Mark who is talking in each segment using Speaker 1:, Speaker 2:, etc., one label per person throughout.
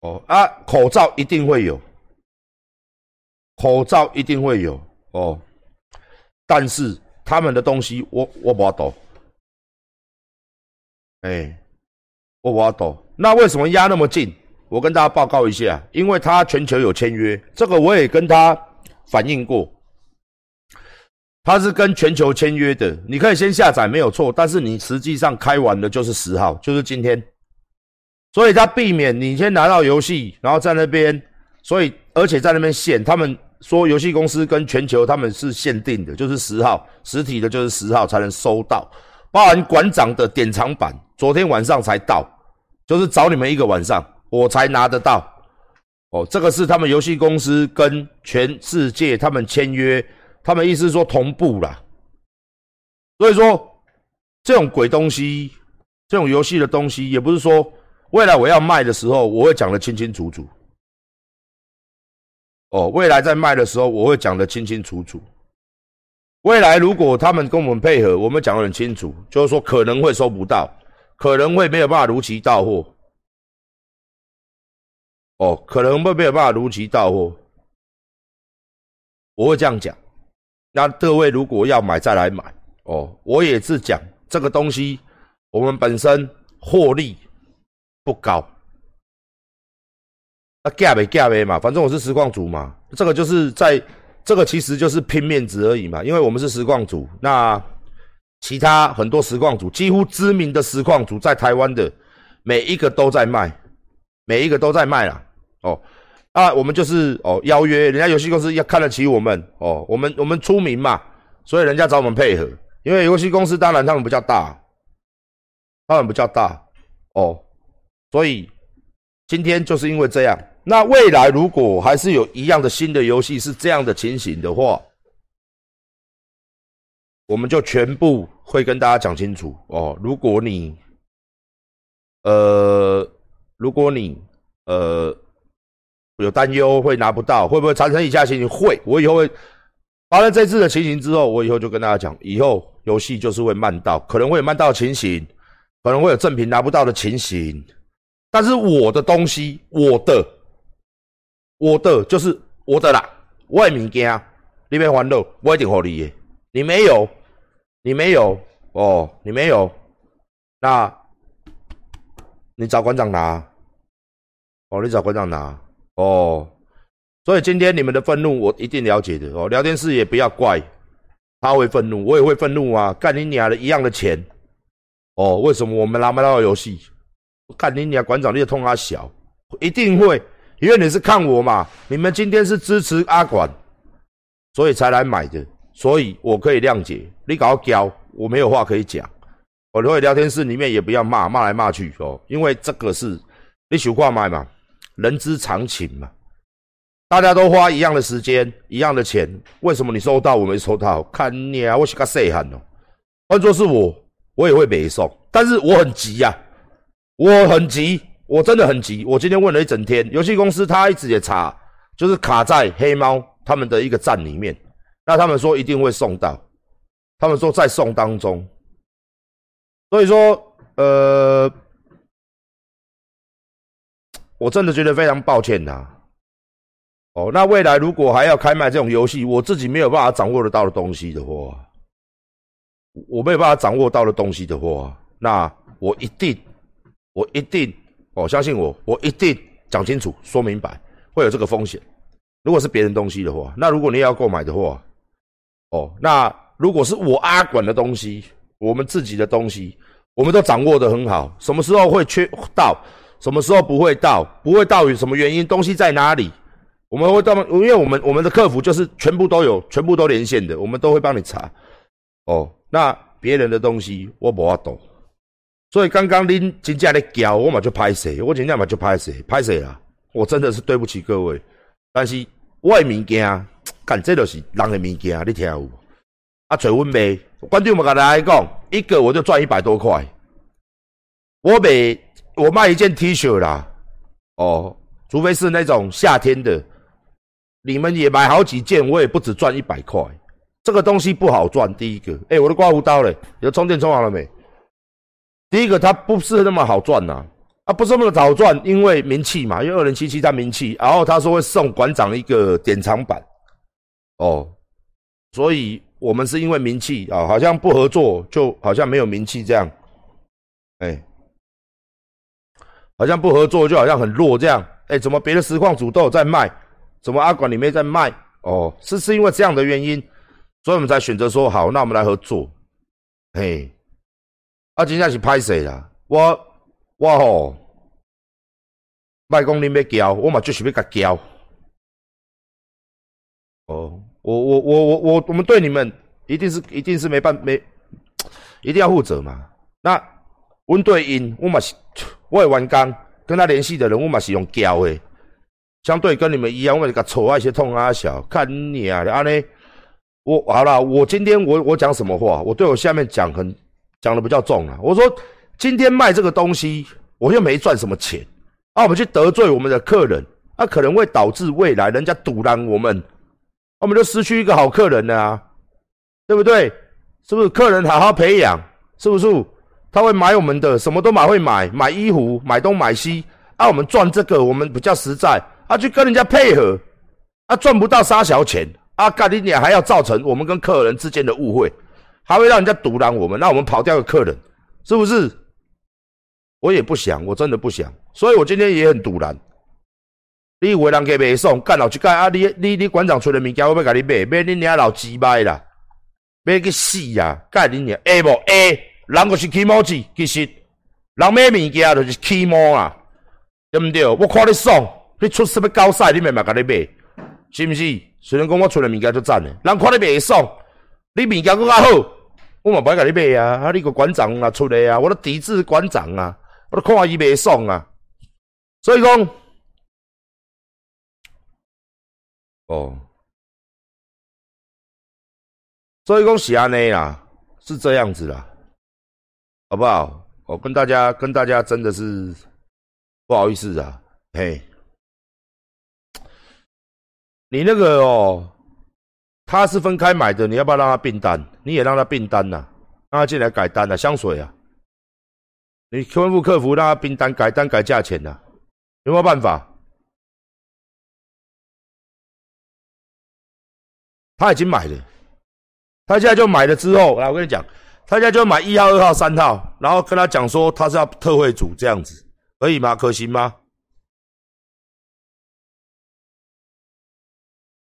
Speaker 1: 哦啊，口罩一定会有，口罩一定会有哦，但是他们的东西我我不懂，哎，我不懂，那为什么压那么近？我跟大家报告一下，因为他全球有签约，这个我也跟他反映过，他是跟全球签约的，你可以先下载没有错，但是你实际上开完的就是十号，就是今天。所以他避免你先拿到游戏，然后在那边，所以而且在那边限，他们说游戏公司跟全球他们是限定的，就是十号实体的，就是十号才能收到，包含馆长的典藏版，昨天晚上才到，就是找你们一个晚上我才拿得到。哦，这个是他们游戏公司跟全世界他们签约，他们意思说同步啦。所以说这种鬼东西，这种游戏的东西，也不是说。未来我要卖的时候，我会讲的清清楚楚。哦，未来在卖的时候，我会讲的清清楚楚。未来如果他们跟我们配合，我们讲的很清楚，就是说可能会收不到，可能会没有办法如期到货。哦，可能会没有办法如期到货，我会这样讲。那各位如果要买再来买。哦，我也是讲这个东西，我们本身获利。不高，那价没价没嘛，反正我是实况组嘛，这个就是在这个其实就是拼面子而已嘛，因为我们是实况组，那其他很多实况组，几乎知名的实况组在台湾的每一个都在卖，每一个都在卖啦。哦，啊，我们就是哦邀约人家游戏公司要看得起我们哦，我们我们出名嘛，所以人家找我们配合，因为游戏公司当然他们比较大，他们比较大哦。所以今天就是因为这样，那未来如果还是有一样的新的游戏是这样的情形的话，我们就全部会跟大家讲清楚哦。如果你，呃，如果你呃有担忧会拿不到，会不会产生以下情形？会，我以后会发生这次的情形之后，我以后就跟大家讲，以后游戏就是会慢到，可能会有慢到情形，可能会有正品拿不到的情形。但是我的东西，我的，我的就是我的啦。我的物件，你别烦恼，我一定给你。你没有，你没有哦，你没有，那，你找馆长拿。哦，你找馆长拿。哦，所以今天你们的愤怒，我一定了解的哦。聊天室也不要怪，他会愤怒，我也会愤怒啊。干你娘的一样的钱，哦，为什么我们拿不到游戏？看你俩馆长，你也痛阿小，一定会，因为你是看我嘛。你们今天是支持阿管，所以才来买的，所以我可以谅解。你搞交，我没有话可以讲。我会聊天室里面也不要骂，骂来骂去哦，因为这个是你手挂买嘛，人之常情嘛。大家都花一样的时间，一样的钱，为什么你收到我没收到？看你啊，我是个细汉哦。换作是我，我也会没送，但是我很急呀。我很急，我真的很急。我今天问了一整天，游戏公司他一直也查，就是卡在黑猫他们的一个站里面。那他们说一定会送到，他们说在送当中。所以说，呃，我真的觉得非常抱歉呐。哦，那未来如果还要开卖这种游戏，我自己没有办法掌握得到的东西的话，我没有办法掌握到的东西的话，那我一定。我一定，哦，相信我，我一定讲清楚、说明白，会有这个风险。如果是别人东西的话，那如果你要购买的话，哦，那如果是我阿管的东西，我们自己的东西，我们都掌握的很好。什么时候会缺到？什么时候不会到？不会到于什么原因？东西在哪里？我们会到，因为我们我们的客服就是全部都有，全部都连线的，我们都会帮你查。哦，那别人的东西我不要懂。所以刚刚恁真正咧叫，我嘛就拍谁，我真正嘛就拍谁，拍谁啦！我真的是对不起各位，但是我的物件，干这就是人的物件，你听有？啊，找阮卖，观众们跟大家讲，一个我就赚一百多块。我卖我卖一件 T 恤啦，哦，除非是那种夏天的，你们也买好几件，我也不止赚一百块。这个东西不好赚，第一个，哎，我的刮胡刀嘞，有充电充好了没？第一个，它不是那么好赚呐，啊，不是那么早赚，因为名气嘛，因为二零七七他名气，然后他说会送馆长一个典藏版，哦，所以我们是因为名气啊，好像不合作就好像没有名气这样，哎，好像不合作就好像很弱这样，哎，怎么别的实况组都有在卖，怎么阿管里面在卖？哦，是是因为这样的原因，所以我们才选择说好，那我们来合作，嘿，啊，真正是拍谁啦？我。我吼，卖讲你要交，我嘛就是要甲交。哦，我我我我我我们对你们一定是一定是没办没，一定要负责嘛。那阮对因，我嘛是我的员工跟他联系的人，我嘛是用交的。相对跟你们一样，我就甲丑啊一些痛啊小，看你啊，安尼。我好了，我今天我我讲什么话？我对我下面讲很讲的比较重啊。我说。今天卖这个东西，我又没赚什么钱，啊，我们去得罪我们的客人，那可能会导致未来人家堵拦我们，我们就失去一个好客人了啊，对不对？是不是？客人好好培养，是不是？他会买我们的，什么都买会买，买衣服，买东买西，啊，我们赚这个，我们比较实在，啊，去跟人家配合，啊，赚不到沙小钱，啊，干你娘还要造成我们跟客人之间的误会，还会让人家堵拦我们，那我们跑掉个客人，是不是？我也不想，我真的不想，所以我今天也很堵拦。你以为人家卖送，干老去干啊！你你你馆长出的物件，我要甲你卖，卖你娘老鸡掰啦，卖去死呀！干你娘，A 不 A？人就是起毛子，其实人买物件就是起毛啊，对不对？我看你爽，你出什么高赛，你咪咪甲你卖，是不是？虽然讲我出的物件就赞的，人看你卖爽，你物件更加好，我嘛不爱甲你卖啊！啊，你个馆长啊出来啊，我都抵制馆长啊！我都看伊袂爽啊，所以讲，哦，所以讲是安尼啦，是这样子啦，好不好？我跟大家跟大家真的是不好意思啊，嘿，你那个哦，他是分开买的，你要不要让他并单？你也让他并单呐，让他进来改单呐，香水啊。你吩咐客服让他并单改单改价钱呐，有没有办法？他已经买了，他现在就买了之后，来我跟你讲，他现在就买一号、二号、三号，然后跟他讲说他是要特惠组这样子，可以吗？可行吗？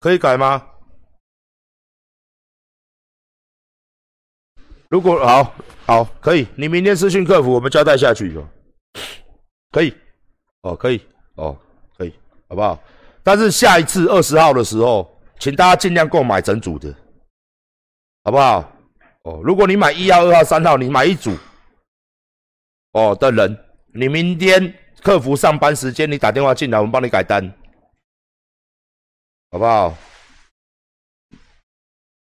Speaker 1: 可以改吗？如果好好可以，你明天私讯客服，我们交代下去就可以哦，可以哦，可以，好不好？但是下一次二十号的时候，请大家尽量购买整组的，好不好？哦，如果你买一号、二号、三号，你买一组哦的人，你明天客服上班时间，你打电话进来，我们帮你改单，好不好？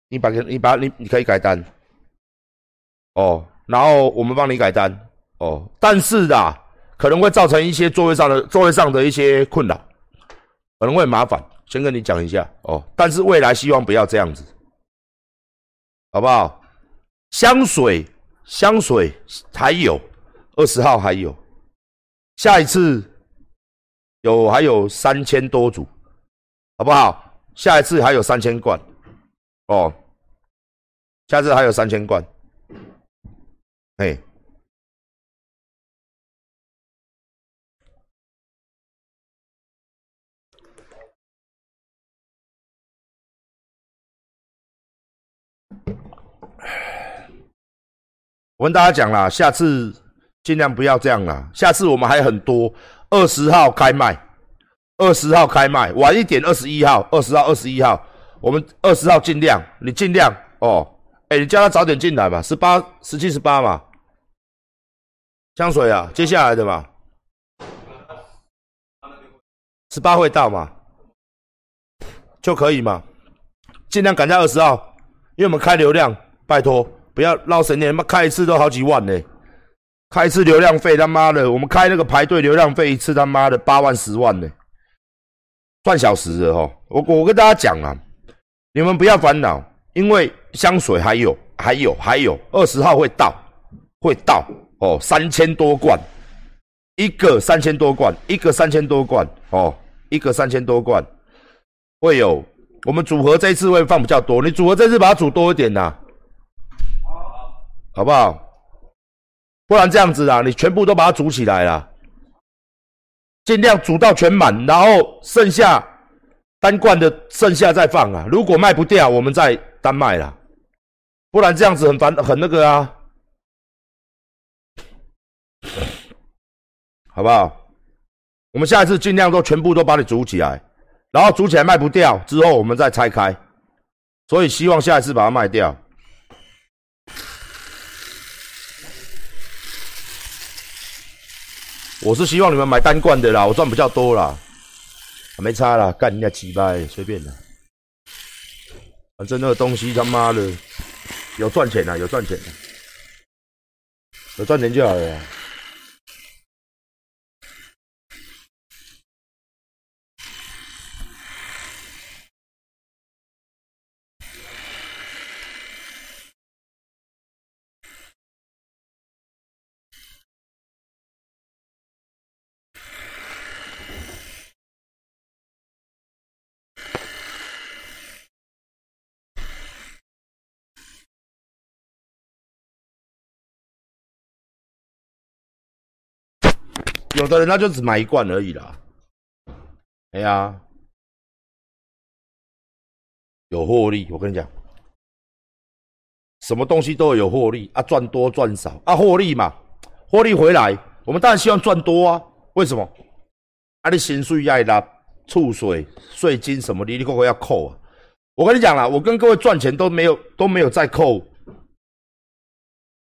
Speaker 1: 你把你把你你可以改单。哦，然后我们帮你改单哦，但是啊，可能会造成一些座位上的座位上的一些困扰，可能会麻烦，先跟你讲一下哦。但是未来希望不要这样子，好不好？香水，香水还有二十号还有，下一次有还有三千多组，好不好？下一次还有三千罐哦，下次还有三千罐。哎，我跟大家讲啦，下次尽量不要这样啦。下次我们还很多，二十号开卖，二十号开卖，晚一点二十一号，二十号、二十一号，我们二十号尽量，你尽量哦。哎，你叫他早点进来吧，十八、十七、十八嘛。香水啊，接下来的嘛，十八会到嘛，就可以嘛，尽量赶在二十号，因为我们开流量，拜托不要闹神年，妈开一次都好几万呢，开一次流量费他妈的，我们开那个排队流量费一次他妈的八万十万呢，算小时的哈，我我跟大家讲啊，你们不要烦恼，因为香水还有还有还有二十号会到，会到。哦，三千多罐，一个三千多罐，一个三千多罐哦，一个三千多罐，会有我们组合这一次会放比较多，你组合这次把它煮多一点呐，好不好？不然这样子啊，你全部都把它煮起来了，尽量煮到全满，然后剩下单罐的剩下再放啊。如果卖不掉，我们再单卖啦。不然这样子很烦，很那个啊，好不好？我们下一次尽量都全部都把你煮起来，然后煮起来卖不掉之后，我们再拆开。所以希望下一次把它卖掉。我是希望你们买单罐的啦，我赚比较多啦，没差啦，干人家几百随便的，反正那个东西他妈的有赚钱啦，有赚钱的，有赚钱就好了。有的人他就只买一罐而已啦，哎呀，有获利，我跟你讲，什么东西都有获利啊，赚多赚少。啊，获利嘛，获利回来，我们当然希望赚多啊，为什么？啊，你薪水要拉，储税、税金什么的，你个个要扣啊。我跟你讲啦，我跟各位赚钱都没有都没有再扣，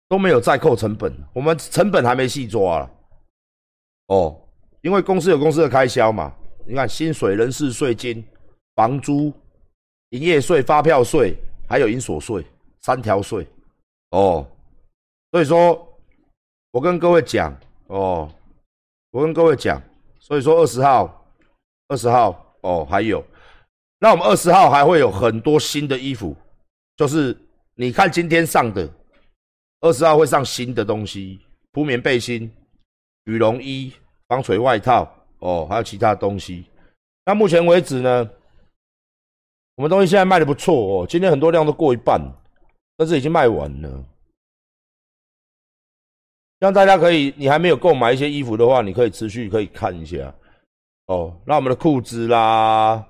Speaker 1: 都没有再扣成本，我们成本还没细抓。哦，因为公司有公司的开销嘛，你看薪水、人事、税金、房租、营业税、发票税，还有营所税，三条税。哦，所以说，我跟各位讲，哦，我跟各位讲，所以说二十号，二十号，哦，还有，那我们二十号还会有很多新的衣服，就是你看今天上的，二十号会上新的东西，铺棉背心。羽绒衣、防水外套，哦，还有其他东西。那目前为止呢，我们东西现在卖的不错哦。今天很多量都过一半，但是已经卖完了。让大家可以，你还没有购买一些衣服的话，你可以持续可以看一下。哦，那我们的裤子啦，